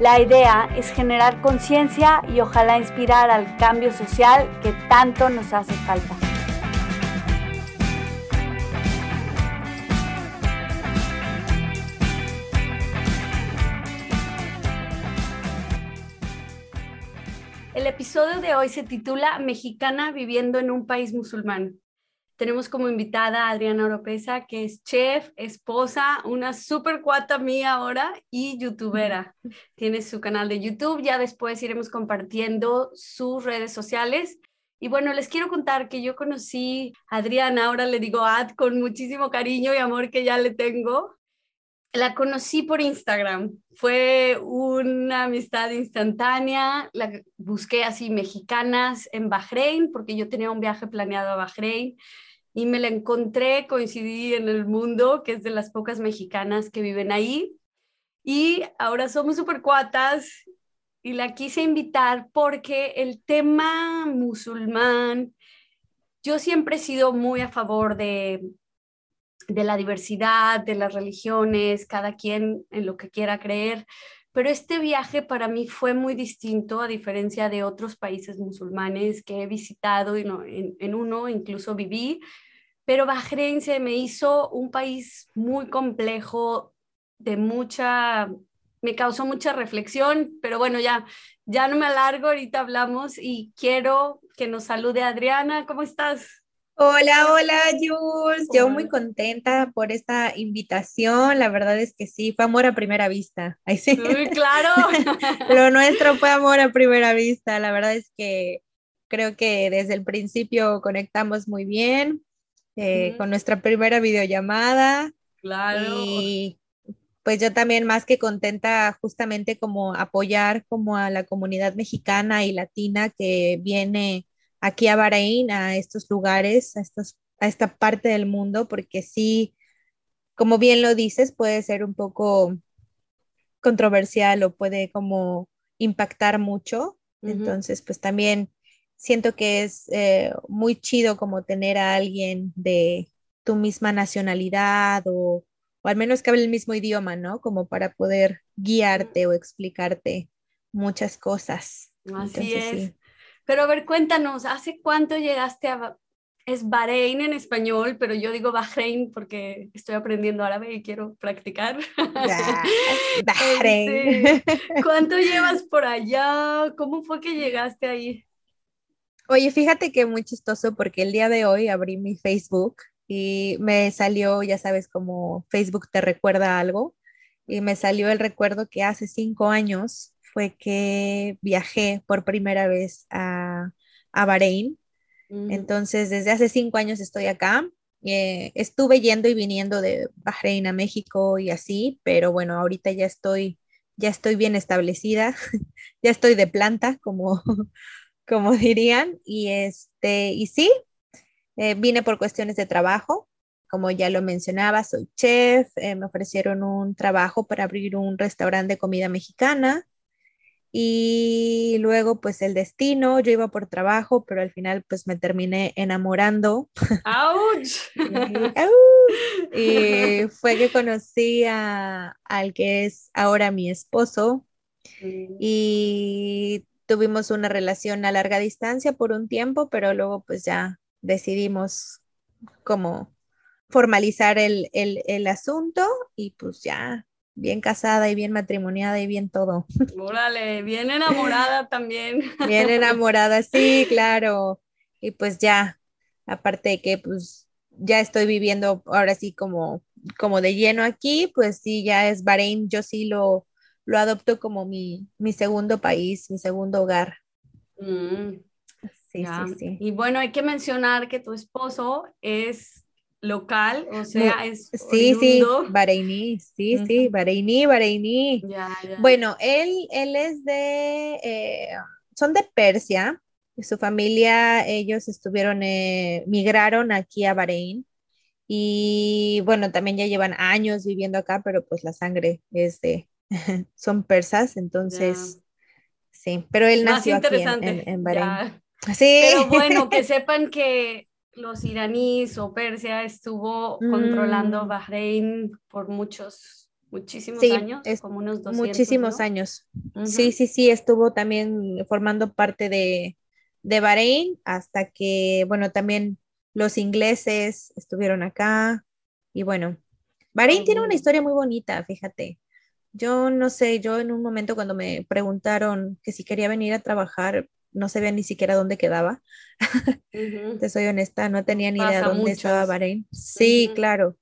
La idea es generar conciencia y ojalá inspirar al cambio social que tanto nos hace falta. El episodio de hoy se titula Mexicana viviendo en un país musulmán. Tenemos como invitada a Adriana Oropesa, que es chef, esposa, una super cuata mía ahora y youtubera. Tiene su canal de YouTube, ya después iremos compartiendo sus redes sociales. Y bueno, les quiero contar que yo conocí a Adriana, ahora le digo Ad con muchísimo cariño y amor que ya le tengo. La conocí por Instagram, fue una amistad instantánea, la busqué así mexicanas en Bahrein, porque yo tenía un viaje planeado a Bahrein y me la encontré, coincidí en el mundo, que es de las pocas mexicanas que viven ahí. Y ahora somos super cuatas y la quise invitar porque el tema musulmán, yo siempre he sido muy a favor de, de la diversidad, de las religiones, cada quien en lo que quiera creer, pero este viaje para mí fue muy distinto a diferencia de otros países musulmanes que he visitado y no, en, uno incluso viví. Pero Bahrein se me hizo un país muy complejo, de mucha, me causó mucha reflexión, pero bueno, ya, ya no me alargo, ahorita hablamos y quiero que nos salude Adriana, ¿cómo estás? Hola, hola, Jules. Yo muy contenta por esta invitación. La verdad es que sí, fue amor a primera vista. Ahí sí. claro. Lo nuestro fue amor a primera vista. La verdad es que creo que desde el principio conectamos muy bien. Eh, con nuestra primera videollamada. Claro. Y pues yo también más que contenta justamente como apoyar como a la comunidad mexicana y latina que viene aquí a Bahrein, a estos lugares, a, estos, a esta parte del mundo, porque sí, como bien lo dices, puede ser un poco controversial o puede como impactar mucho. Entonces, pues también siento que es eh, muy chido como tener a alguien de tu misma nacionalidad o, al menos que hable el mismo idioma, ¿no? Como para poder guiarte o explicarte muchas cosas. Así es. Pero a ver, cuéntanos, ¿hace cuánto llegaste a... Es Bahrein en español, pero yo digo Bahrein porque estoy aprendiendo árabe y quiero practicar. Bahrein. Este, ¿Cuánto llevas por allá? ¿Cómo fue que llegaste ahí? Oye, fíjate que muy chistoso porque el día de hoy abrí mi Facebook y me salió, ya sabes, como Facebook te recuerda algo, y me salió el recuerdo que hace cinco años fue que viajé por primera vez a, a Bahrein. Entonces, desde hace cinco años estoy acá. Eh, estuve yendo y viniendo de Bahrein a México y así, pero bueno, ahorita ya estoy, ya estoy bien establecida, ya estoy de planta, como, como dirían, y este, y sí, eh, vine por cuestiones de trabajo, como ya lo mencionaba, soy chef, eh, me ofrecieron un trabajo para abrir un restaurante de comida mexicana y luego pues el destino, yo iba por trabajo, pero al final pues me terminé enamorando. ¡Auch! y, fue que conocí a, al que es ahora mi esposo mm. y tuvimos una relación a larga distancia por un tiempo, pero luego pues ya decidimos como formalizar el, asunto y pues ya bien casada y bien matrimoniada y bien todo. Órale, bien enamorada también. Bien enamorada, sí, claro. Y pues ya, aparte de que pues ya estoy viviendo ahora sí como, como de lleno aquí, pues sí, ya es Bahrein, yo sí lo, lo adopto como mi, mi segundo país, mi segundo hogar. Mm, sí, sí, sí. Y bueno, hay que mencionar que tu esposo es local, o sea, es Sí, sí, Bahreiní, sí, sí, Bahreiní, Bahreiní. Bueno, él, él es de, eh, son de Persia, su familia, ellos estuvieron, eh, migraron aquí a Bahrein. Y bueno, también ya llevan años viviendo acá, pero pues la sangre es de, son persas, entonces, sí, pero él nació aquí en, en, Bahrein. Sí. Pero bueno, que sepan que los iraníes o Persia estuvo controlando mm. Bahrein por muchos, muchísimos años, como unos 200, Muchísimos años. Sí, sí, sí, estuvo también formando parte de, de Bahrein hasta que, bueno, también los ingleses estuvieron acá y bueno, Bahrein tiene una historia muy bonita, fíjate. Yo no sé, yo en un momento cuando me preguntaron que si quería venir a trabajar, no sabía ni siquiera dónde quedaba. Te soy honesta, no tenía ni idea dónde estaba Bahrein. Sí, claro.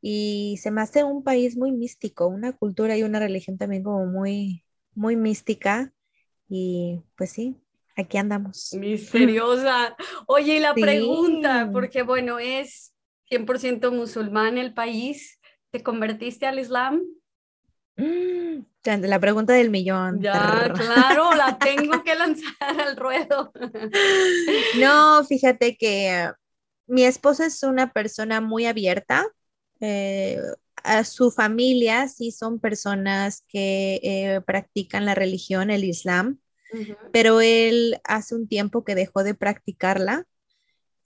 Y se me hace un país muy místico, una cultura y una religión también como muy, muy mística. Y pues sí, aquí andamos. Misteriosa. Oye, y la pregunta, porque bueno, es 100% musulmán el país, ¿te convertiste al Islam? Mm, la pregunta del millón. Ya, claro, la tengo que lanzar al ruedo. No, fíjate que mi esposa es una persona muy abierta. Eh, a su familia sí son personas que eh, practican la religión, el Islam pero él hace un tiempo que dejó de practicarla.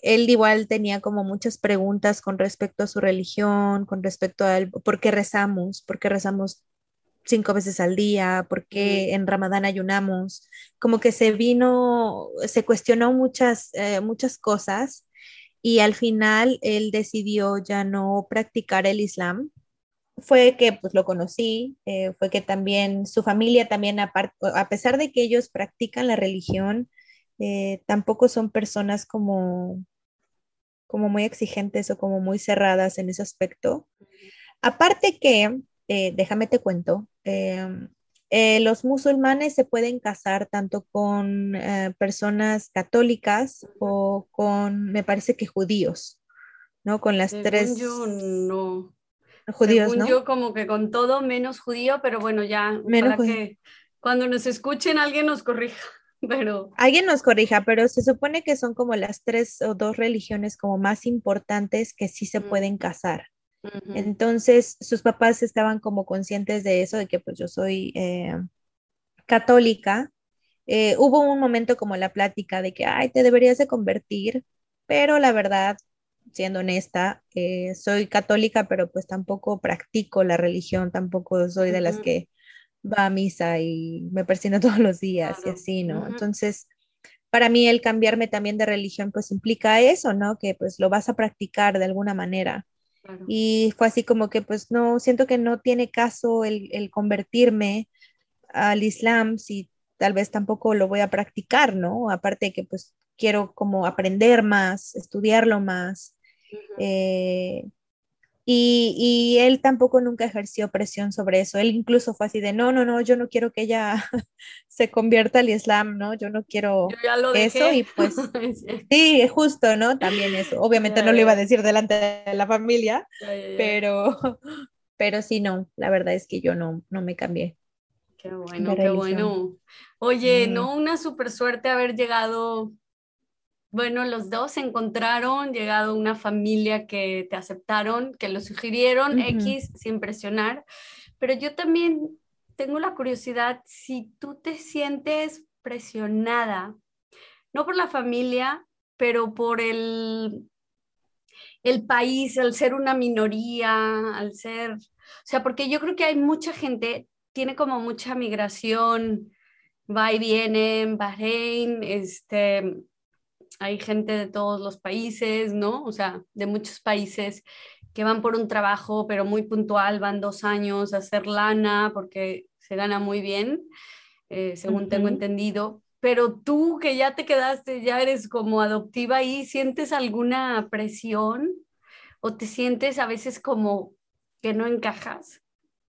Él igual tenía como muchas preguntas con respecto a su religión, con respecto al por qué rezamos, por qué rezamos cinco veces al día, por qué en Ramadán ayunamos, como que se vino, se cuestionó muchas, eh, muchas cosas y al final él decidió ya no practicar el Islam. Fue que pues lo conocí, eh, fue que también su familia también, a pesar de que ellos practican la religión, eh, tampoco son personas como, como muy exigentes o como muy cerradas en ese aspecto. Aparte que, eh, déjame te cuento, em, los musulmanes se pueden casar tanto con personas católicas o con, me parece que judíos, ¿no? Con las tres... Yo no judíos, Según yo como que con todo menos judío, pero bueno, ya para que cuando nos escuchen alguien nos corrija. Pero... Alguien nos corrija, pero se supone que son como las tres o dos religiones como más importantes que sí se mm. pueden casar. Entonces, sus papás estaban como conscientes de eso, de que pues yo soy eh, católica. Eh, hubo un momento como la plática de que, ay, te deberías de convertir, pero la verdad, siendo honesta, eh, soy católica, pero pues tampoco practico la religión, tampoco soy de las que va a misa y me persino todos los días y así, ¿no? Entonces, para mí el cambiarme también de religión pues implica eso, ¿no? Que pues lo vas a practicar de alguna manera. Y fue así como que pues no, siento que no tiene caso el, el convertirme al Islam si tal vez tampoco lo voy a practicar, ¿no? Aparte de que pues quiero como aprender más, estudiarlo más. Eh, y, y, él tampoco nunca ejerció presión sobre eso. Él incluso fue así de, no, no, no, yo no quiero que ella se convierta al Islam, ¿no? Yo no quiero eso. Y pues, sí, justo, ¿no? También eso. Obviamente no lo iba a decir delante de la familia, pero, pero sí, no, la verdad es que yo no, no me cambié. Qué bueno, qué bueno. Oye, no, una super suerte haber llegado bueno, los dos se encontraron, llegado una familia que te aceptaron, que lo sugirieron, X, sin presionar. Pero yo también tengo la curiosidad, si tú te sientes presionada, no por la familia, pero por el, el país, al ser una minoría, al ser, o sea, porque yo creo que hay mucha gente, tiene como mucha migración, va y viene en Bahrein, este, hay gente de todos los países, ¿no? O sea, de muchos países que van por un trabajo, pero muy puntual, van dos años a hacer lana porque se gana muy bien, eh, según tengo entendido. Pero tú que ya te quedaste, ya eres como adoptiva y ¿sientes alguna presión ¿O te sientes a veces como que no encajas?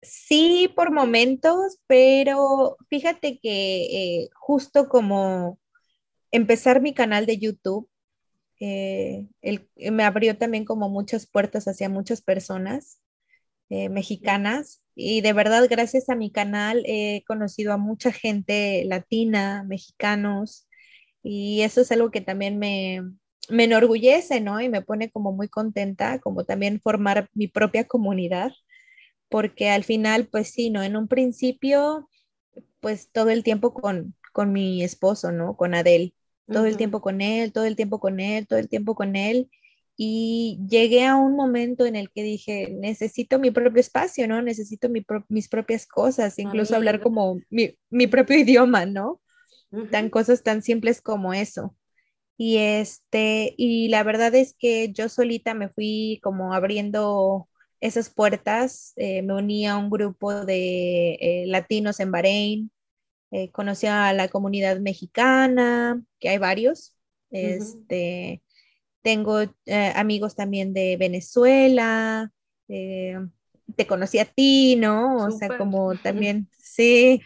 Sí, por momentos, pero fíjate que eh, justo como empezar mi canal de YouTube, eh, me abrió también como muchas puertas hacia muchas personas eh, mexicanas y de verdad gracias a mi canal he conocido a mucha gente latina, mexicanos y eso es algo que también me, me enorgullece, ¿no? Y me pone como muy contenta, como también formar mi propia comunidad porque al final, pues sí, ¿no? En un principio, pues todo el tiempo con, con mi esposo, ¿no? Con Adel, todo el tiempo con él, todo el tiempo con él, todo el tiempo con él. Y llegué a un momento en el que dije, necesito mi propio espacio, ¿no? Necesito mis propias cosas, incluso hablar como mi, mi, propio idioma, ¿no? Tan cosas tan simples como eso. Y este, y la verdad es que yo solita me fui como abriendo esas puertas. Eh, me uní a un grupo de eh, latinos en Bahrein, eh, conocí a la comunidad mexicana, que hay varios. Este, Tengo amigos también de Venezuela, te conocí a ti, ¿no? O sea, como también, sí.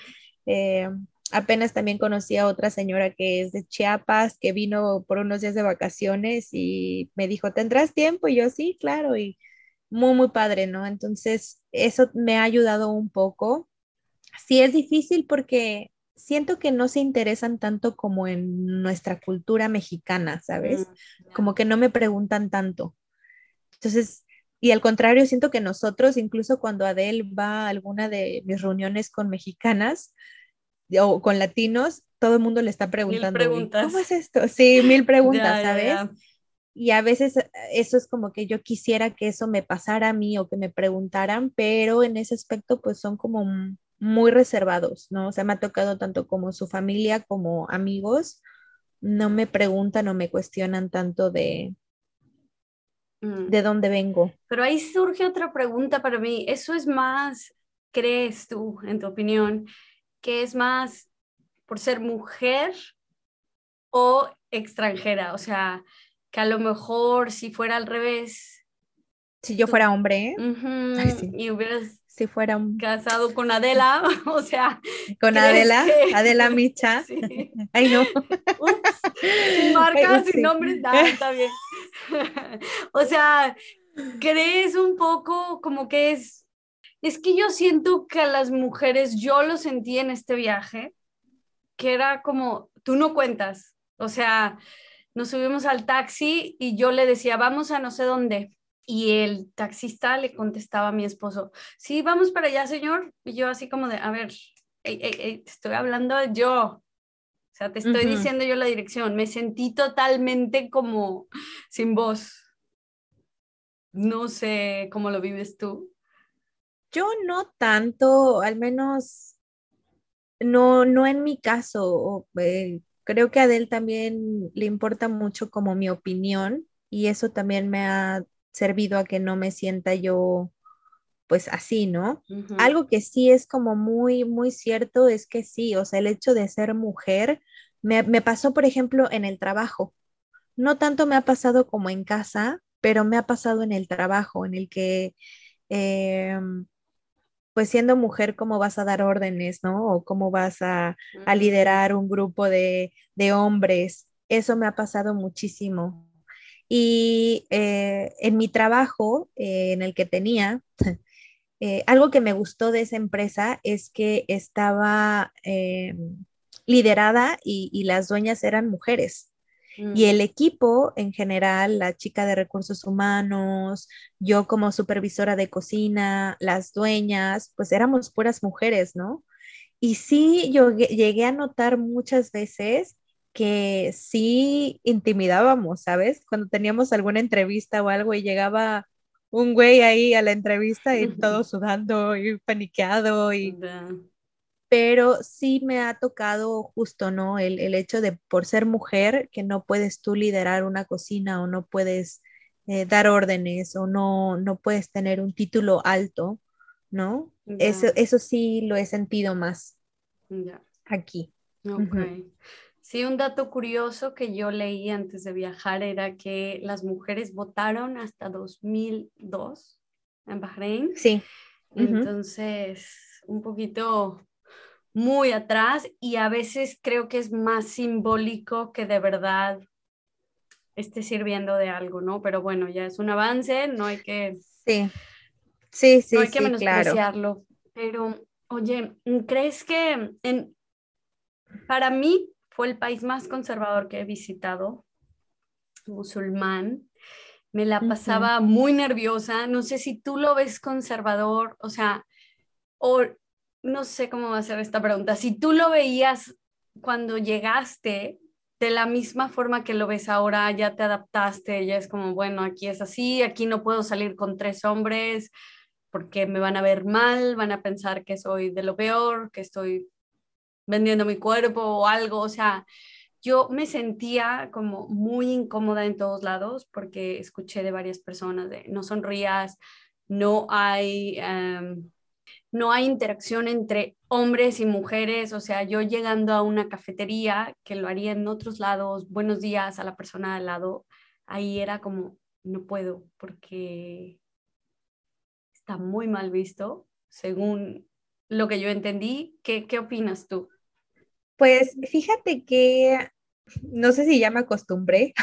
apenas también conocí a otra señora que es de Chiapas, que vino por unos días de vacaciones y me dijo, ¿tendrás tiempo? Y yo, sí, claro, y muy, muy padre, ¿no? Entonces, eso me ha ayudado un poco. Sí es difícil porque siento que no se interesan tanto como en nuestra cultura mexicana, ¿sabes? Mm, como que no me preguntan tanto. Entonces, y al contrario, siento que nosotros, incluso cuando Adele va a alguna de mis reuniones con mexicanas o con latinos, todo el mundo le está preguntando, ¿cómo es esto? Sí, mil preguntas, ¿sabes? Y a veces eh, eso es como que yo quisiera que eso me pasara a mí o que me preguntaran, pero en ese aspecto pues son como muy reservados, ¿no? O sea, me ha tocado tanto como su familia como amigos, no me preguntan o me cuestionan tanto de, mm. de dónde vengo. Pero ahí surge otra pregunta para mí. ¿Eso es más, crees tú, en tu opinión, que es más por ser mujer o extranjera? O sea, que a lo mejor si fuera al revés. Si yo fuera hombre. Y hubieras si fuera casado con Adela, o sea. Con Adela, Adela Micha. Ay, no. sin marcas, sin nombres, nada, está bien. o sea, ¿crees un poco como que es... Es que yo siento que a las mujeres, yo lo sentí en este viaje, que era como, tú no cuentas, o sea, nos subimos al taxi y yo le decía, vamos a no sé dónde. Y el taxista le contestaba a mi esposo, sí, vamos para allá, señor. Y yo así como de, a ver, te estoy hablando yo. O sea, te estoy diciendo yo la dirección. Me sentí totalmente como sin voz. No sé cómo lo vives tú. Yo no tanto, al menos no, no en mi caso. Eh, creo que a Adele también le importa mucho como mi opinión y eso también me ha servido a que no me sienta yo pues así, ¿no? Algo que sí es como muy, muy cierto es que sí, o sea, el hecho de ser mujer me, pasó, por ejemplo, en el trabajo. No tanto me ha pasado como en casa, pero me ha pasado en el trabajo, en el que em, pues siendo mujer, ¿cómo vas a dar órdenes, no? O cómo vas a, liderar un grupo de, hombres. Eso me ha pasado muchísimo. Y eh, en mi trabajo, eh, en el que tenía, eh, algo que me gustó de esa empresa es que estaba liderada y, las dueñas eran mujeres. Y mm. el equipo en general, la chica de recursos humanos, yo como supervisora de cocina, las dueñas, pues éramos puras mujeres, ¿no? Y sí, yo llegué a notar muchas veces que sí intimidábamos, ¿sabes? Cuando teníamos alguna entrevista o algo y llegaba un güey ahí a la entrevista y todo sudando y paniqueado y pero sí me ha tocado justo, ¿no? El, hecho de por ser mujer, que no puedes tú liderar una cocina o no puedes eh, dar órdenes o no, no puedes tener un título alto, ¿no? Eso, eso sí lo he sentido más aquí. Ok. Sí, un dato curioso que yo leí antes de viajar era que las mujeres votaron hasta 2002 en Bahrein. Sí. Entonces, un poquito muy atrás y a veces creo que es más simbólico que de verdad esté sirviendo de algo, ¿no? Pero bueno, ya es un avance, no hay que... Sí, sí, sí. No hay que menospreciarlo. Pero, oye, ¿crees que en, para mí fue el país más conservador que he visitado, musulmán. Me la pasaba muy nerviosa. No sé si tú lo ves conservador, o sea, o no sé cómo va a ser esta pregunta. Si tú lo veías cuando llegaste de la misma forma que lo ves ahora, ya te adaptaste, ya es como, bueno, aquí es así, aquí no puedo salir con tres hombres porque me van a ver mal, van a pensar que soy de lo peor, que estoy vendiendo mi cuerpo o algo, o sea, yo me sentía como muy incómoda en todos lados porque escuché de varias personas no sonrías, no hay, em, no hay interacción entre hombres y mujeres, o sea, yo llegando a una cafetería, que lo haría en otros lados, buenos días a la persona al lado, ahí era como, no puedo porque está muy mal visto, según lo que yo entendí. ¿Qué, qué opinas tú? Pues fíjate que no sé si ya me acostumbré.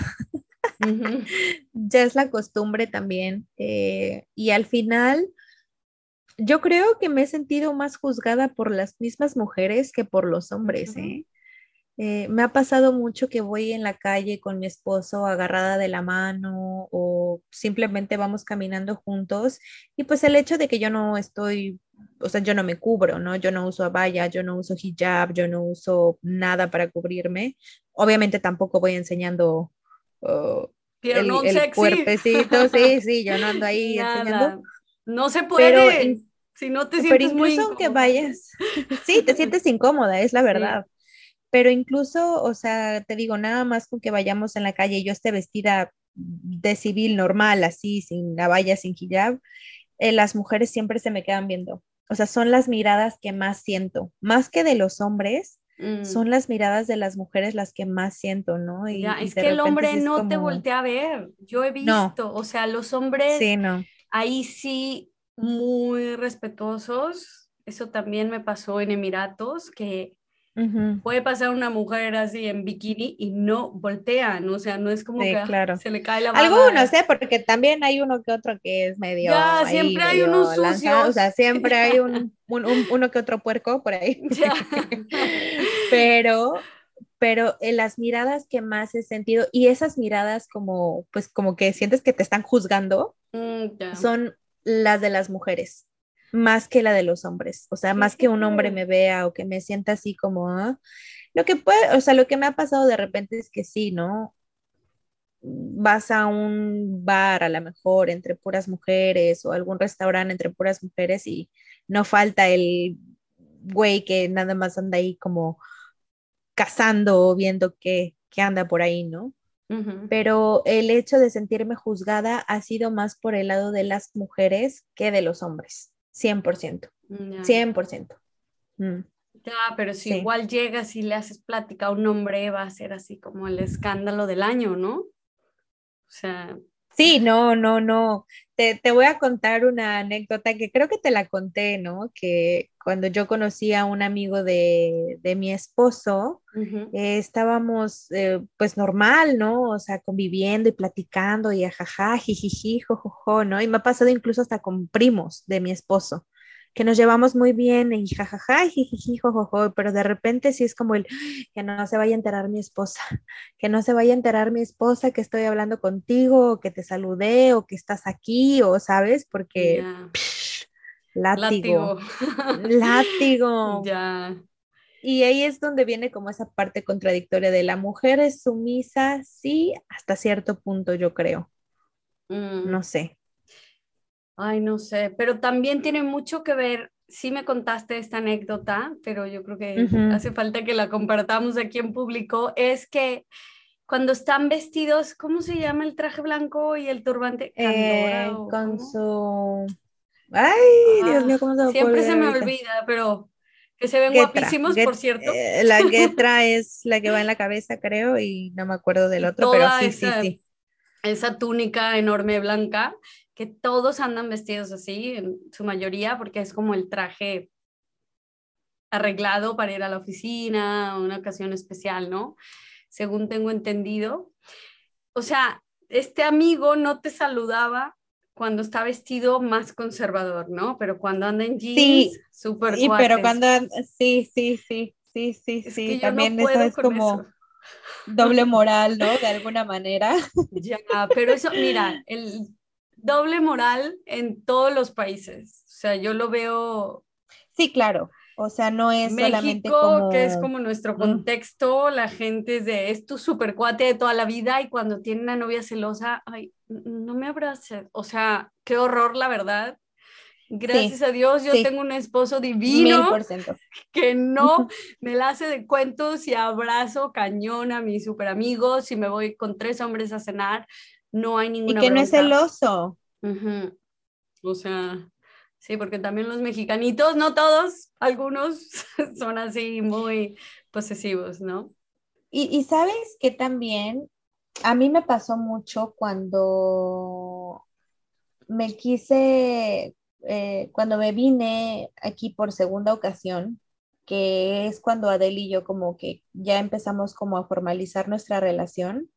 ya es la costumbre también. Eh, y al final, yo creo que me he sentido más juzgada por las mismas mujeres que por los hombres. ¿eh? Eh, me ha pasado mucho que voy en la calle con mi esposo agarrada de la mano o simplemente vamos caminando juntos y pues el hecho de que yo no estoy o sea, yo no me cubro, ¿no? Yo no uso abaya, yo no uso hijab, yo no uso nada para cubrirme. Obviamente tampoco voy enseñando uh, el, cuerpecito, sí, sí, yo no ando ahí enseñando. No se puede. si no te sientes pero incluso aunque vayas, sí, te sientes incómoda, es la verdad. Pero incluso, o sea, te digo, nada más con que vayamos en la calle y yo esté vestida de civil normal, así, sin abaya, sin hijab, eh, las mujeres siempre se me quedan viendo. O sea, son las miradas que más siento, más que de los hombres, mm. son las miradas de las mujeres las que más siento, ¿no? Y, es que el hombre no te voltea a ver. Yo he visto, o sea, los hombres sí, no. ahí sí muy respetuosos. Eso también me pasó en Emiratos, que Puede pasar una mujer así en bikini y no voltean, o sea, no es como que claro. se le cae la baba. Algunos, ¿eh? Porque también hay uno que otro que es medio. Ya, siempre hay unos sucios. o sea, siempre hay un, uno que otro puerco por ahí. pero, pero en las miradas que más he sentido, y esas miradas como, pues como que sientes que te están juzgando, mm, son las de las mujeres más que la de los hombres, o sea, más que un hombre me vea o que me sienta así como, ah, lo que puede, o sea, lo que me ha pasado de repente es que sí, ¿no? Vas a un bar a lo mejor entre puras mujeres o algún restaurante entre puras mujeres y no falta el güey que nada más anda ahí como cazando o viendo qué, anda por ahí, ¿no? Pero el hecho de sentirme juzgada ha sido más por el lado de las mujeres que de los hombres. 100%. 100%. Mm. Ya, pero si igual llegas y le haces plática a un hombre, va a ser así como el escándalo del año, ¿no? O sea. Sí, no, no, no. Te, voy a contar una anécdota que creo que te la conté, ¿no? Que cuando yo conocí a un amigo de, mi esposo, eh, estábamos eh, pues normal, ¿no? O sea, conviviendo y platicando y ajaja, jijiji, jojojo, ¿no? Y me ha pasado incluso hasta con primos de mi esposo que nos llevamos muy bien y jajaja, jijiji, jojojo, pero de repente sí es como el que no se vaya a enterar mi esposa, que no se vaya a enterar mi esposa que estoy hablando contigo, o que te saludé, o que estás aquí, o sabes, porque látigo, látigo. Ya. Y ahí es donde viene como esa parte contradictoria de la mujer es sumisa, sí, hasta cierto punto yo creo. Mm. No sé. Ay, no sé, pero también tiene mucho que ver, sí me contaste esta anécdota, pero yo creo que hace falta que la compartamos aquí en público, es que cuando están vestidos, ¿cómo se llama el traje blanco y el turbante? Eh, con su... Ay, Dios mío, ¿cómo se Siempre se me olvida, pero Que se ven guapísimos, por cierto. Eh, la Getra es la que va en la cabeza, creo, y no me acuerdo del otro, pero sí, sí, sí. Esa túnica enorme blanca, que todos andan vestidos así, en su mayoría, porque es como el traje arreglado para ir a la oficina, una ocasión especial, ¿no? Según tengo entendido. O sea, este amigo no te saludaba cuando está vestido más conservador, ¿no? Pero cuando anda en jeans, súper Sí, pero cuando, sí, sí, sí, sí, sí, sí, también eso es como doble moral, ¿no? De alguna manera. Ya, pero eso, mira, el doble moral en todos los países, o sea, yo lo veo... Sí, claro, o sea, no es solamente como... que es como nuestro contexto, la gente es de, es tu super cuate de toda la vida y cuando tiene una novia celosa, ay, no me abraces. O sea, qué horror, la verdad. Gracias a Dios, yo tengo un esposo divino que no me la hace de cuentos y abrazo cañón a mis super amigos. y me voy con tres hombres a cenar, no hay ninguna. Y que no es celoso. O sea, Sí, porque también los mexicanitos, no todos, algunos son así muy posesivos, ¿no? Y, sabes que también a mí me pasó mucho cuando me quise, eh, cuando me vine aquí por segunda ocasión, que es cuando Adele y yo como que ya empezamos como a formalizar nuestra relación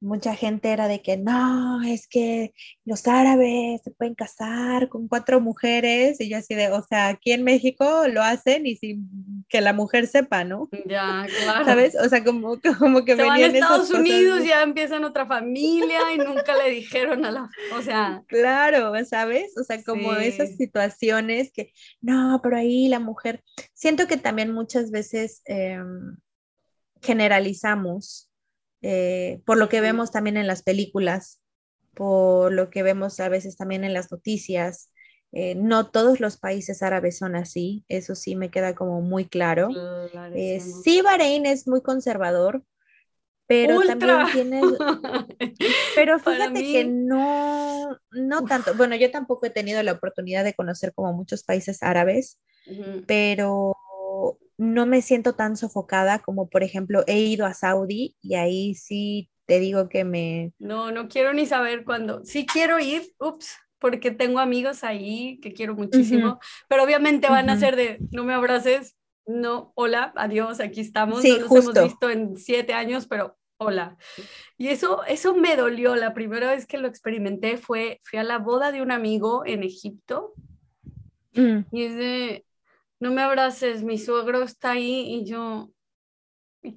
mucha gente era de que no, es que los árabes se pueden casar con cuatro mujeres y yo así de, o sea, aquí en México lo hacen y sin que la mujer sepa, ¿no? Ya, claro. ¿Sabes? O sea, como, como que se van a Estados Unidos, ya empiezan otra familia y nunca le dijeron a la, o sea. Claro, ¿sabes? O sea, como esas situaciones que, no, pero ahí la mujer, siento que también muchas veces em, generalizamos eh, por lo que vemos también en las películas, por lo que vemos a veces también en las noticias. Eh, no todos los países árabes son así, eso sí me queda como muy claro. Eh, sí, Bahrein es muy conservador, pero también tiene, pero fíjate que no, no tanto, bueno, yo tampoco he tenido la oportunidad de conocer como muchos países árabes, pero no me siento tan sofocada como, por ejemplo, he ido a Saudi y ahí sí te digo que me... No, no quiero ni saber cuándo. Sí quiero ir, ups, porque tengo amigos ahí que quiero muchísimo, pero obviamente van a ser de, no me abraces, no, hola, adiós, aquí estamos, sí, no nos hemos visto en siete años, pero hola. Y eso, eso me dolió, la primera vez que lo experimenté fue, fui a la boda de un amigo en Egipto, mm. y es de, no me abraces, mi suegro está ahí y yo,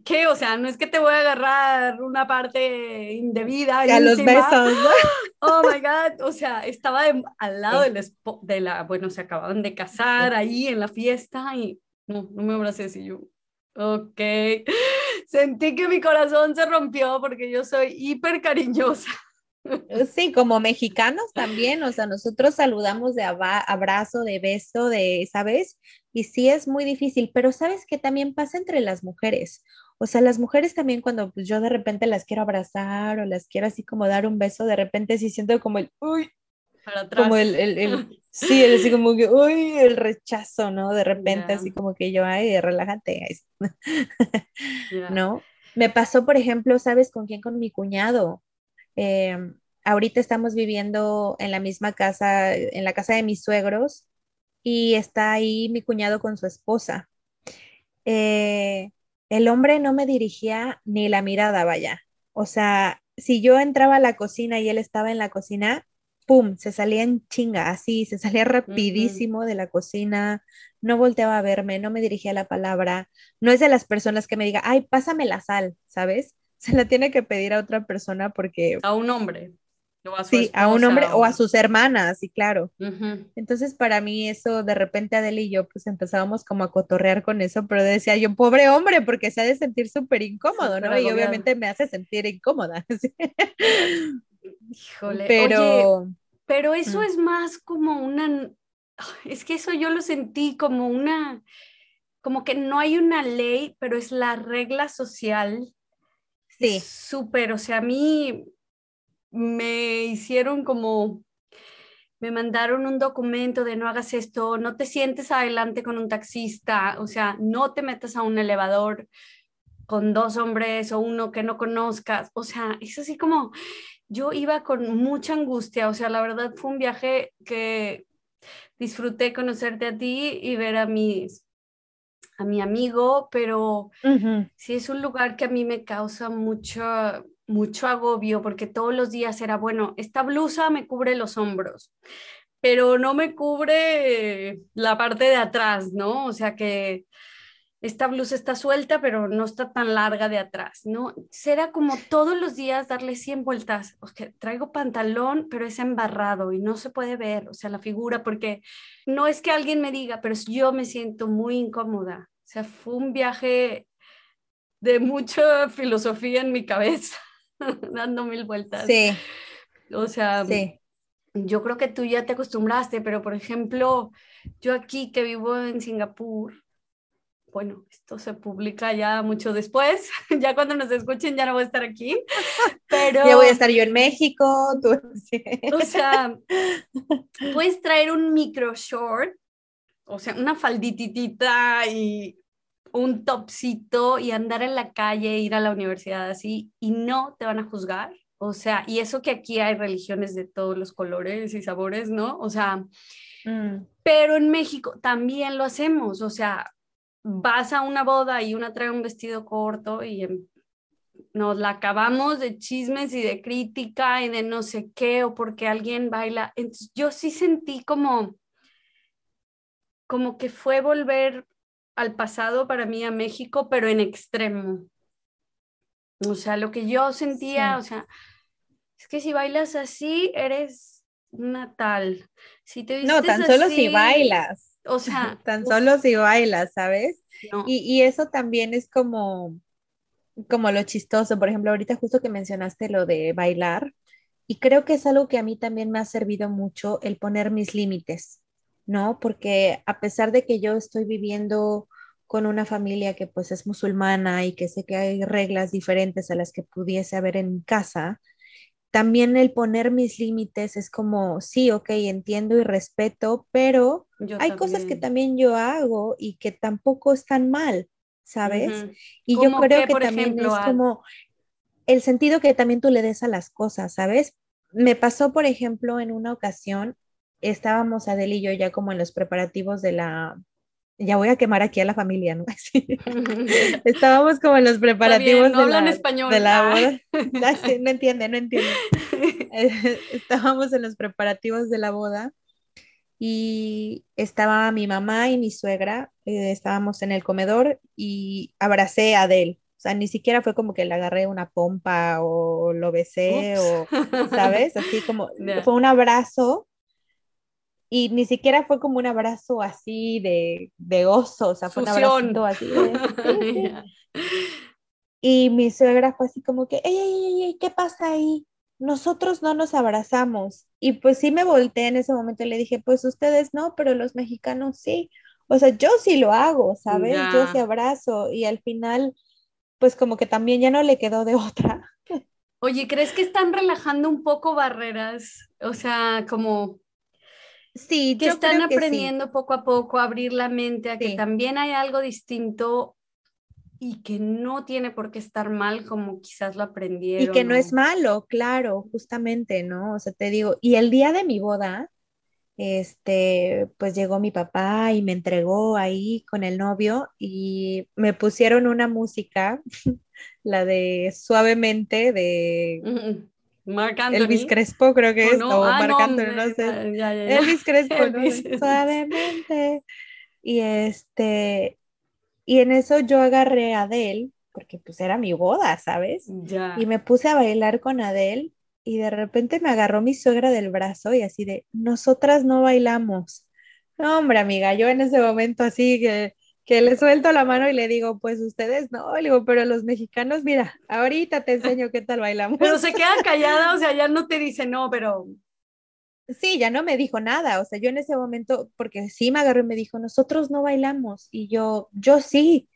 ¿qué? O sea, no es que te voy a agarrar una parte indebida. A los besos. Oh my God. O sea, estaba al lado del de la, bueno, se acababan de casar ahí en la fiesta y no, no me abraces y yo, ok. Sentí que mi corazón se rompió porque yo soy hiper cariñosa. Sí, como mexicanos también, o sea, nosotros saludamos de abrazo, de beso, de, ¿sabes? Y sí es muy difícil, pero ¿sabes que también pasa entre las mujeres? O sea, las mujeres también cuando pues, yo de repente las quiero abrazar o las quiero así como dar un beso, de repente sí siento como el, uy, para atrás. Como el, el, el sí, así como que, uy, el rechazo, ¿no? De repente así como que yo, ay, relájate. ¿No? Me pasó, por ejemplo, ¿sabes con quién? Con mi cuñado. Em, ahorita estamos viviendo en la misma casa, en la casa de mis suegros, y está ahí mi cuñado con su esposa. Eh, el hombre no me dirigía ni la mirada, vaya. O sea, si yo entraba a la cocina y él estaba en la cocina, ¡pum! Se salía en chinga, así, se salía rapidísimo de la cocina, no volteaba a verme, no me dirigía la palabra. No es de las personas que me diga, ay, pásame la sal, ¿sabes? Se la tiene que pedir a otra persona porque... A un hombre. O a sí, a un hombre o... a sus hermanas, sí, claro. Entonces, para mí eso, de repente Adele y yo, pues empezábamos como a cotorrear con eso, pero decía yo, pobre hombre, porque se ha de sentir súper incómodo, ¿no? Y obviamente me hace sentir incómoda. Híjole, pero... pero eso es más como una... Es que eso yo lo sentí como una... Como que no hay una ley, pero es la regla social Sí. Súper, o sea, a mí me hicieron como me mandaron un documento de no hagas esto, no te sientes adelante con un taxista, o sea, no te metas a un elevador con dos hombres o uno que no conozcas, o sea, es así como yo iba con mucha angustia, o sea, la verdad fue un viaje que disfruté conocerte a ti y ver a mis a mi amigo, pero sí es un lugar que a mí me causa mucho, mucho agobio porque todos los días era, bueno, esta blusa me cubre los hombros, pero no me cubre la parte de atrás, ¿no? O sea que esta blusa está suelta, pero no está tan larga de atrás, ¿no? Será como todos los días darle 100 vueltas. O sea, traigo pantalón, pero es embarrado y no se puede ver, o sea, la figura, porque no es que alguien me diga, pero yo me siento muy incómoda. O sea, fue un viaje de mucha filosofía en mi cabeza, dando mil vueltas. Sí. O sea, sí. yo creo que tú ya te acostumbraste, pero por ejemplo, yo aquí que vivo en Singapur, bueno, esto se publica ya mucho después, ya cuando nos escuchen ya no voy a estar aquí, pero... Ya voy a estar yo en México, tú... O sea, puedes traer un micro short, o sea, una faldititita y un topcito y andar en la calle, ir a la universidad así, y no te van a juzgar. O sea, y eso que aquí hay religiones de todos los colores y sabores, ¿no? O sea, mm. pero en México también lo hacemos, o sea, vas a una boda y una trae un vestido corto y em, nos la acabamos de chismes y de crítica y de no sé qué o porque alguien baila. Entonces, yo sí sentí como, como que fue volver al pasado para mí a México, pero en extremo. O sea, lo que yo sentía, o sea, es que si bailas así, eres una tal. Si te no, tan solo si bailas. O sea, tan solo si bailas, ¿sabes? Y, y, eso también es como, como lo chistoso. Por ejemplo, ahorita justo que mencionaste lo de bailar, y creo que es algo que a mí también me ha servido mucho el poner mis límites, ¿no? Porque a pesar de que yo estoy viviendo con una familia que pues es musulmana y que sé que hay reglas diferentes a las que pudiese haber en mi casa, también el poner mis límites es como, sí, ok, entiendo y respeto, pero hay cosas que también yo hago y que tampoco están mal, ¿sabes? Y yo creo que también es como el sentido que también tú le des a las cosas, ¿sabes? Me pasó, por ejemplo, en una ocasión, estábamos Adel y yo ya como en los preparativos de la, ya voy a quemar aquí a la familia, ¿no? Estábamos como en los preparativos de, la, español. de, la, boda. no entiende, no entiende. Estábamos en los preparativos de la boda y estaba mi mamá y mi suegra, eh, estábamos en el comedor y abracé a Adel. O sea, ni siquiera fue como que le agarré una pompa o lo besé o, ¿sabes? Así como, fue un abrazo y ni siquiera fue como un abrazo así de, de oso, o sea, fue un abrazo así. y mi suegra fue así como que, ey, ey, ey, ¿qué pasa ahí? Nosotros no nos abrazamos. Y pues sí me volteé en ese momento y le dije, pues ustedes no, pero los mexicanos sí. O sea, yo sí lo hago, ¿sabes? Yo sí abrazo y al final, pues como que también ya no le quedó de otra. Oye, ¿crees que están relajando un poco barreras? O sea, como Sí, que están aprendiendo poco a poco a abrir la mente a que también hay algo distinto y que no tiene por qué estar mal como quizás lo aprendieron. Y que no es malo, claro, justamente, ¿no? O sea, te digo, y el día de mi boda, este, pues llegó mi papá y me entregó ahí con el novio y me pusieron una música, la de suavemente de Marc Elvis Crespo creo que es, o ah, Marc Anthony, no, sé. Elvis Crespo, suavemente. Y este, y en eso yo agarré a Adele, porque pues era mi boda, ¿sabes? Y me puse a bailar con Adele y de repente me agarró mi suegra del brazo y así de, nosotras no bailamos. No, hombre, amiga, yo en ese momento así que que le suelto la mano y le digo, pues ustedes no, le digo, pero los mexicanos, mira, ahorita te enseño qué tal bailamos. Pero se queda callada, o sea, ya no te dice no, pero... Sí, ya no me dijo nada, o sea, yo en ese momento, porque sí me agarró y me dijo, nosotros no bailamos, y yo, yo sí.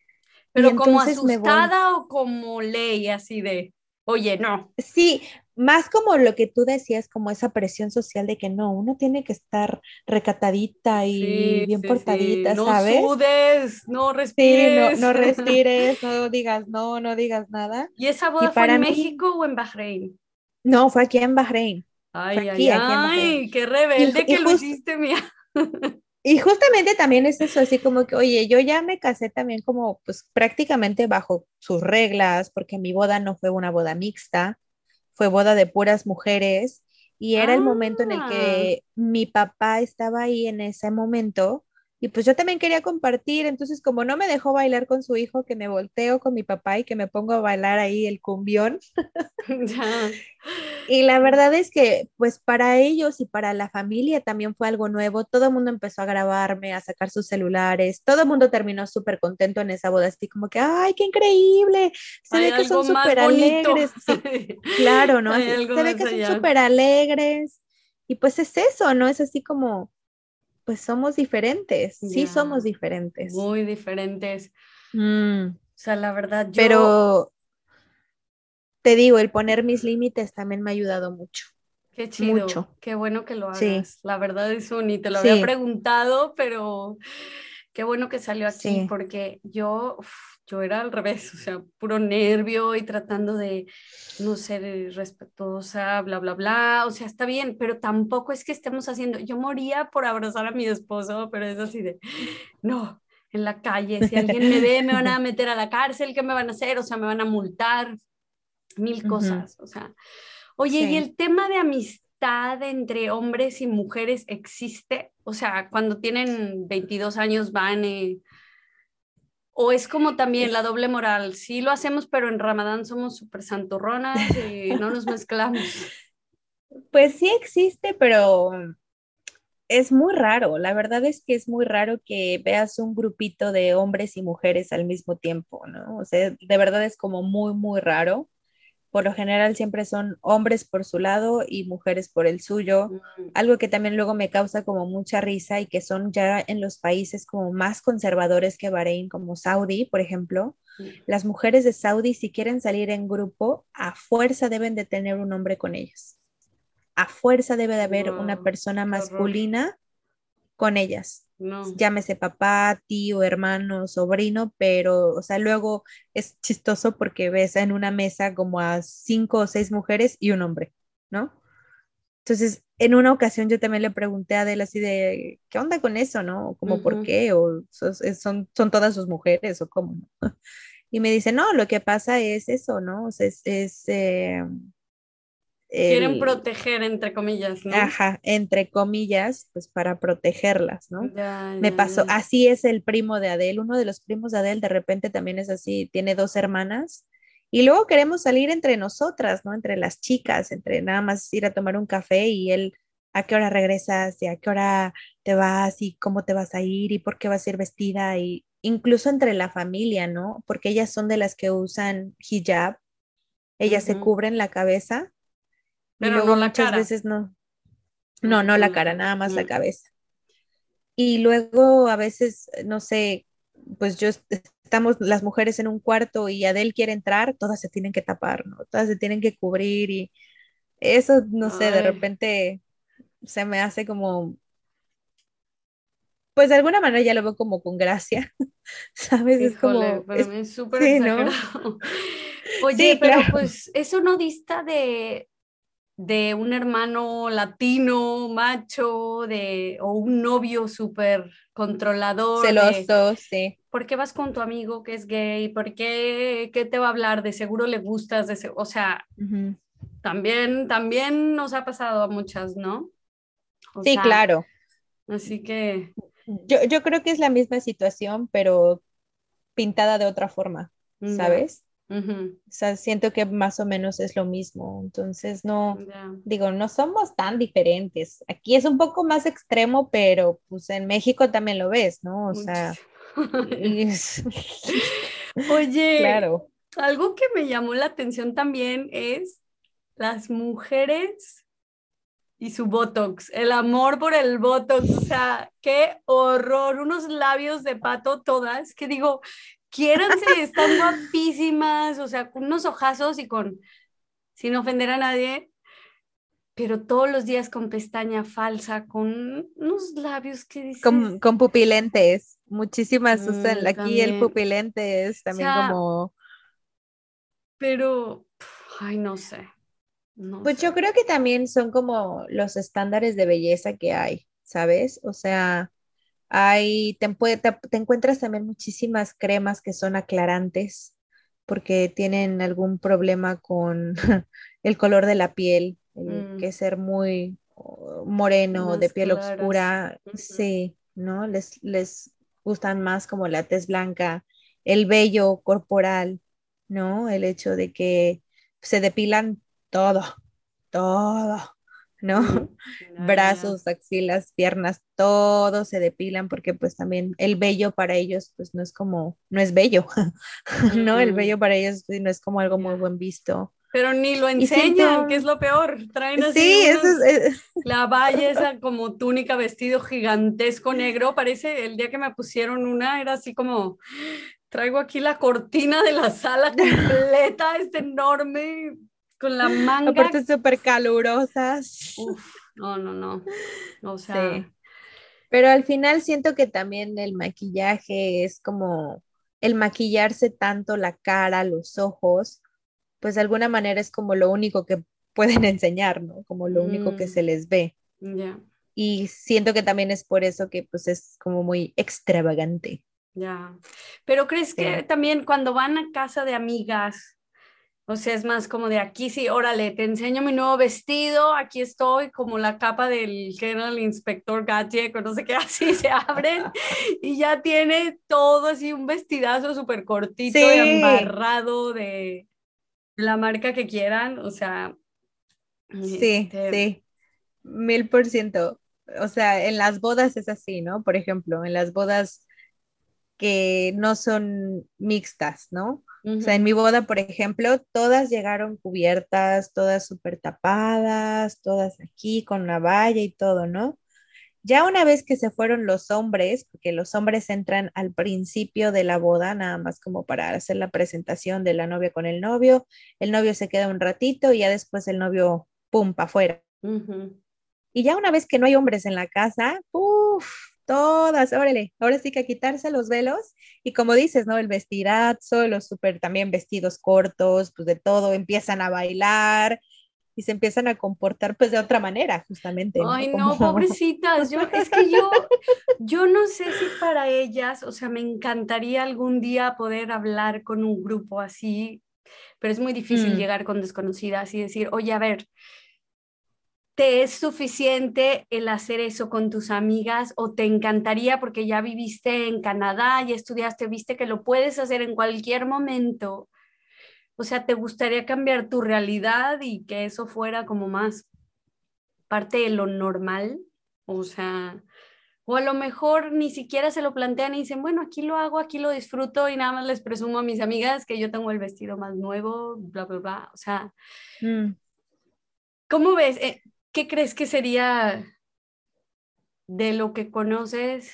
Pero como asustada o como ley, así de, oye, no. Sí, más como lo que tú decías, como esa presión social de que no, uno tiene que estar recatadita y bien portadita, ¿sabes? No sudes, no respires. Sí, no, no respires, no digas no, no digas nada. ¿Y esa boda fue en México o en Bahrein? No, fue aquí en Bahrein. Ay, ay, ay, qué rebelde que lo hiciste, mía. Y justamente también es eso, así como que, oye, yo ya me casé también como, pues prácticamente bajo sus reglas, porque mi boda no fue una boda mixta, fue boda de puras mujeres, y era el momento en el Ah. que mi papá estaba ahí en ese momento, y pues yo también quería compartir, entonces como no me dejó bailar con su hijo, que me volteo con mi papá y que me pongo a bailar ahí el cumbión, y la verdad es que, pues para ellos y para la familia también fue algo nuevo. Todo el mundo empezó a grabarme, a sacar sus celulares. Todo el mundo terminó súper contento en esa boda, así como que, ¡ay, qué increíble! Se Hay ve que son súper alegres. Sí, claro, ¿no? Se ve que son súper alegres. Y pues es eso, ¿no? Es así como, pues somos diferentes. Sí, somos diferentes. Muy diferentes. Mm, O sea, la verdad, yo. Pero te digo, el poner mis límites también me ha ayudado mucho. Qué chido. mucho. Qué bueno que lo hagas. Sí. La verdad, eso ni te lo Sí. había preguntado, pero qué bueno que salió aquí, Sí. porque yo, uf, yo era al revés, o sea, puro nervio y tratando de no ser respetuosa, bla, bla, bla. O sea, está bien, pero tampoco es que estemos haciendo. Yo moría por abrazar a mi esposo, pero es así de, no, en la calle, si alguien me ve, me van a meter a la cárcel, ¿qué me van a hacer? O sea, me van a multar, mil cosas, o sea. Oye, ¿y el tema de amistad entre hombres y mujeres existe? O sea, cuando tienen 22 años van eh, o es como también la doble moral, sí lo hacemos, pero en Ramadán somos súper santurronas y no nos mezclamos. Pues sí existe, pero es muy raro. La verdad es que es muy raro que veas un grupito de hombres y mujeres al mismo tiempo, ¿no? O sea, de verdad es como muy, muy raro. Por lo general siempre son hombres por su lado y mujeres por el suyo. Algo que también luego me causa como mucha risa y que son ya en los países como más conservadores que Bahrein, como Saudi, por ejemplo. Las mujeres de Saudi, si quieren salir en grupo, a fuerza deben de tener un hombre con ellas. A fuerza debe de haber una persona masculina con ellas. No. Llámese papá, tío, hermano, sobrino, pero, o sea, luego es chistoso porque ves en una mesa como a cinco o seis mujeres y un hombre, ¿no? Entonces, en una ocasión yo también le pregunté a Adela así de, ¿qué onda con eso, no? Como, ¿por qué? ¿O es- son, son todas sus mujeres o cómo? no? Y me dice, no, lo que pasa es eso, ¿no? O sea, es, es, eh, Quieren el- proteger, entre comillas, ¿no? Ajá, entre comillas, pues para protegerlas, ¿no? Ya, Me ya, pasó, ya. así es el primo de Adele, uno de los primos de Adele de repente también es así, tiene dos hermanas y luego queremos salir entre nosotras, ¿no? Entre las chicas, entre nada más ir a tomar un café y él, ¿a qué hora regresas? ¿Y a qué hora te vas? ¿Y cómo te vas a ir? ¿Y por qué vas a ir vestida? Y incluso entre la familia, ¿no? Porque ellas son de las que usan hijab, ellas se Ujú. cubren la cabeza y Pero luego no la muchas cara. veces no. No, no la cara, nada más la mm. cabeza. Y luego a veces, no sé, pues yo est- estamos las mujeres en un cuarto y Adele quiere entrar, todas se tienen que tapar, ¿no? Todas se tienen que cubrir y eso, no sé, de repente se me hace como, pues de alguna manera ya lo veo como con gracia, ¿sabes? Es como, para es- mí es súper sí, ¿no? Oye, Sí, pero claro. pues eso no dista de, de un hermano latino, macho, de, o un novio súper controlador. de, celoso, sí. ¿Por qué vas con tu amigo que es gay? ¿Por qué, qué te va a hablar? De seguro le gustas, de o sea, también, también nos ha pasado a muchas, ¿no? O Sí, sea, claro. Así que, Yo, yo creo que es la misma situación, pero pintada de otra forma, ya, O sea, siento que más o menos es lo mismo. Entonces, no, digo, no somos tan diferentes. Aquí es un poco más extremo, pero pues en México también lo ves, ¿no? O sea, es- Oye, claro. algo que me llamó la atención también es las mujeres y su Botox, el amor por el Botox, o sea, qué horror, unos labios de pato todas, que digo, quiéranse, están guapísimas, o sea, con unos ojazos y con sin ofender a nadie, pero todos los días con pestaña falsa, con unos labios que dicen. Con, pupilentes, muchísimas usan mm, aquí el pupilente es también como... Pero, ay, no sé. pues yo creo que también son como los estándares de belleza que hay, ¿sabes? O sea, hay, te, te encuentras también muchísimas cremas que son aclarantes porque tienen algún problema con el color de la piel Mm. que ser muy moreno, de piel oscura, sí, ¿no? Les, les gustan más como la tez blanca, el vello corporal, ¿no? El hecho de que se depilan todo, todo, ¿no? Brazos, axilas, piernas, todo se depilan porque pues también el vello para ellos pues no es como, no es bello, ¿no? El vello para ellos pues, no es como algo muy buen visto. Pero ni lo enseñan, que es lo peor. Traen así sí, la valla, esa como túnica, vestido gigantesco negro. Parece el día que me pusieron una, era así como, traigo aquí la cortina de la sala completa, este enorme, con la manga. Aparte súper calurosas. Uf, no, no, no. O sea. Pero al final siento que también el maquillaje es como el maquillarse tanto la cara, los ojos, pues de alguna manera es como lo único que pueden enseñar, ¿no? Como lo único que mm. se les ve. Y siento que también es por eso que pues es como muy extravagante. Ya. Pero crees que también cuando van a casa de amigas, o sea, es más como de aquí sí, órale, te enseño mi nuevo vestido, aquí estoy, como la capa del que era el inspector Gadget, o no sé qué, así se abren y ya tiene todo así un vestidazo súper cortito y amarrado de, la marca que quieran, o sea. Sí, este, sí, mil por ciento. O sea, en las bodas es así, ¿no? Por ejemplo, en las bodas que no son mixtas, ¿no? O sea, en mi boda, por ejemplo, todas llegaron cubiertas, todas súper tapadas, todas aquí con la valla y todo, ¿no? Ya una vez que se fueron los hombres, porque los hombres entran al principio de la boda, nada más como para hacer la presentación de la novia con el novio, el novio se queda un ratito y ya después el novio, pum, para afuera. Y ya una vez que no hay hombres en la casa, uff, todas, órale, ahora sí que a quitarse los velos y como dices, ¿no? El vestidazo, los súper también vestidos cortos, pues de todo, empiezan a bailar, y se empiezan a comportar pues de otra manera, justamente. Ay, no, pobrecitas, yo, es que yo, yo no sé si para ellas, o sea, me encantaría algún día poder hablar con un grupo así, pero es muy difícil mm. llegar con desconocidas y decir, oye, a ver, ¿te es suficiente el hacer eso con tus amigas o te encantaría porque ya viviste en Canadá y estudiaste, viste que lo puedes hacer en cualquier momento? O sea, ¿te gustaría cambiar tu realidad y que eso fuera como más parte de lo normal? O sea, o a lo mejor ni siquiera se lo plantean y dicen, bueno, aquí lo hago, aquí lo disfruto y nada más les presumo a mis amigas que yo tengo el vestido más nuevo, bla, bla, bla. O sea, mm. ¿cómo ves? Eh, ¿Qué crees que sería de lo que conoces?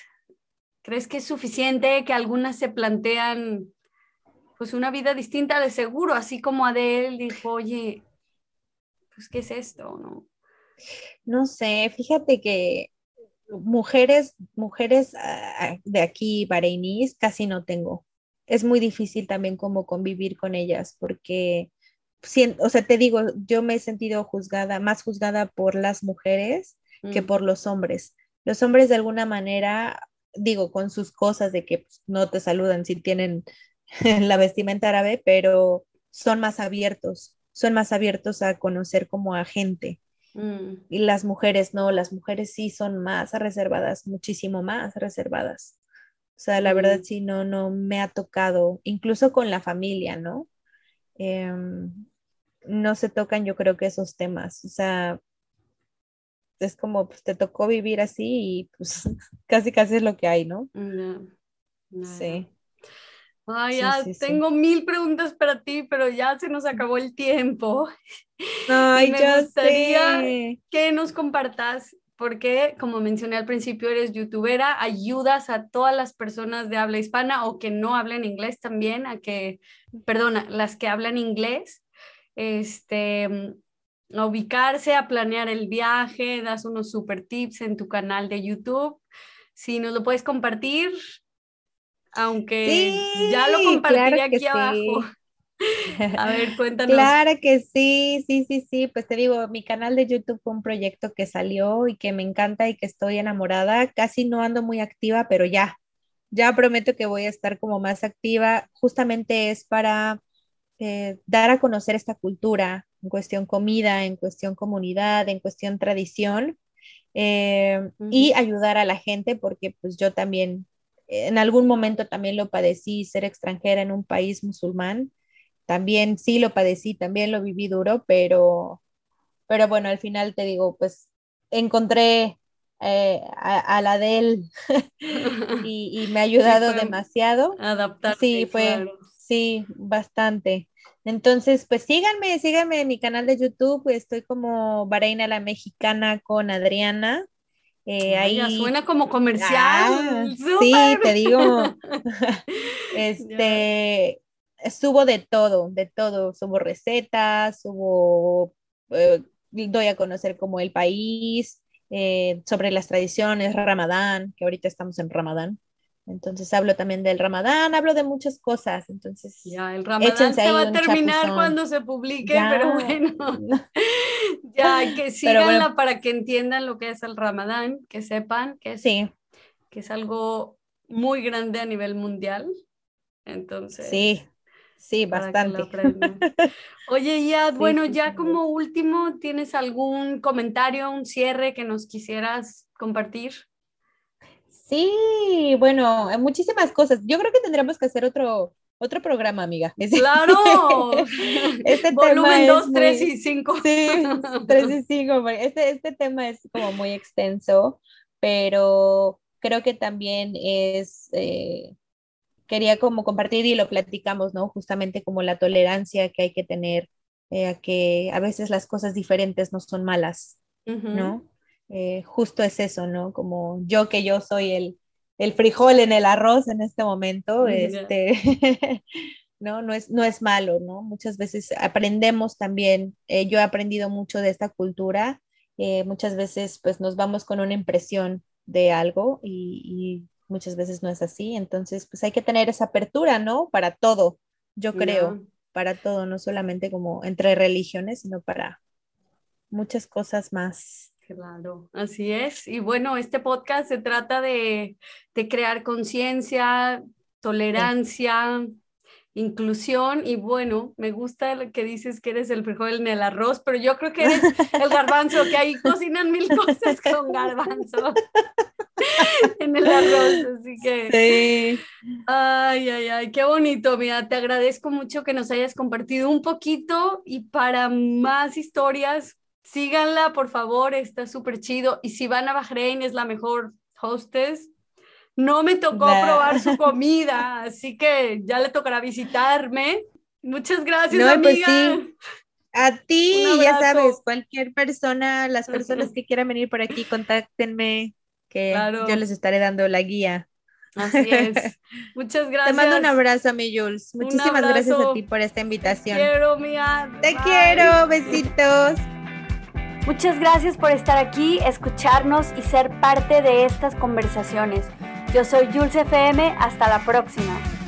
¿Crees que es suficiente que algunas se plantean pues una vida distinta de seguro, así como Adele dijo, oye, pues ¿qué es esto? No, no sé, fíjate que mujeres, mujeres ah, de aquí, bareiníes, casi no tengo. Es muy difícil también como convivir con ellas porque, o sea, te digo, yo me he sentido juzgada, más juzgada por las mujeres que mm. por los hombres. Los hombres de alguna manera, digo, con sus cosas de que pues, no te saludan si tienen la vestimenta árabe, pero son más abiertos, son más abiertos a conocer como a gente. Mm. Y las mujeres no, las mujeres sí son más reservadas, muchísimo más reservadas. O sea, la verdad mm. sí, no, no me ha tocado, incluso con la familia, ¿no? Em, no se tocan yo creo que esos temas. O sea, es como, pues te tocó vivir así y pues casi casi es lo que hay, ¿no? Sí. Ay, ya tengo mil preguntas para ti, pero ya se nos acabó el tiempo. Ay, me gustaría que nos compartas, porque como mencioné al principio, eres youtubera, ayudas a todas las personas de habla hispana o que no hablan inglés también, a que, perdona, las que hablan inglés, este, a ubicarse, a planear el viaje, das unos super tips en tu canal de YouTube. Si nos lo puedes compartir, aunque ya lo compartiré aquí abajo. A ver, cuéntanos. Claro que sí, sí, sí, sí. Pues te digo, mi canal de YouTube fue un proyecto que salió y que me encanta y que estoy enamorada. Casi no ando muy activa, pero ya, ya prometo que voy a estar como más activa. Justamente es para eh, dar a conocer esta cultura en cuestión comida, en cuestión comunidad, en cuestión tradición. Eh, y ayudar a la gente porque pues yo también en algún momento también lo padecí ser extranjera en un país musulmán también sí lo padecí, también lo viví duro, pero, pero bueno, al final te digo, pues encontré eh, a, la de él y, me ha ayudado demasiado. Adaptar. Sí, fue, sí, bastante. Entonces, pues síganme, síganme en mi canal de YouTube, estoy como Bahreina la Mexicana con Adriana. Eh, ahí suena como comercial. Ah, sí, te digo. este, subo de todo, de todo, subo recetas, subo, eh, doy a conocer como el país, eh, sobre las tradiciones, Ramadán, que ahorita estamos en Ramadán. Entonces hablo también del Ramadán, hablo de muchas cosas. Entonces, ya, el Ramadán se va a terminar cuando se publique, pero bueno, ya que síganla para que entiendan lo que es el Ramadán, que sepan que es, que es algo muy grande a nivel mundial. Entonces, sí, Sí, bastante. Oye, ya, bueno, ya como último, ¿tienes algún comentario, un cierre que nos quisieras compartir? Sí, bueno, muchísimas cosas. Yo creo que tendríamos que hacer otro, otro programa, amiga. Claro. este Volumen 2, 3 y 5. Sí, 3 y 5. Este, este tema es como muy extenso, pero creo que también es... Eh, quería como compartir y lo platicamos, ¿no? Justamente como la tolerancia que hay que tener eh, a que a veces las cosas diferentes no son malas, ¿no? Eh, justo es eso, ¿no? Como yo que yo soy el, el frijol en el arroz en este momento, este, ¿no? No es, no es malo, ¿no? Muchas veces aprendemos también, eh, yo he aprendido mucho de esta cultura, muchas veces pues nos vamos con una impresión de algo y muchas veces no es así, entonces pues hay que tener esa apertura, ¿no? Para todo, yo creo, para todo, no solamente como entre religiones, sino para muchas cosas más. Claro, así es. Y bueno, este podcast se trata de, crear conciencia, tolerancia, inclusión y bueno, me gusta lo que dices que eres el frijol en el arroz, pero yo creo que eres el garbanzo, que ahí cocinan mil cosas con garbanzo en el arroz, así que... Sí. Ay, ay, ay, qué bonito, mira, te agradezco mucho que nos hayas compartido un poquito y para más historias, síganla, por favor, está súper chido y si van a Bahrein es la mejor hostess no me tocó probar su comida, así que ya le tocará visitarme. Muchas gracias, pues amiga. A ti, ya sabes, cualquier persona, las personas que quieran venir por aquí, contáctenme, que yo les estaré dando la guía. Así es. Muchas gracias. Te mando un abrazo, mi Jules. Muchísimas gracias a ti por esta invitación. Te quiero, mía. Te quiero, besitos. Muchas gracias por estar aquí, escucharnos y ser parte de estas conversaciones. Yo soy Jules FM, hasta la próxima.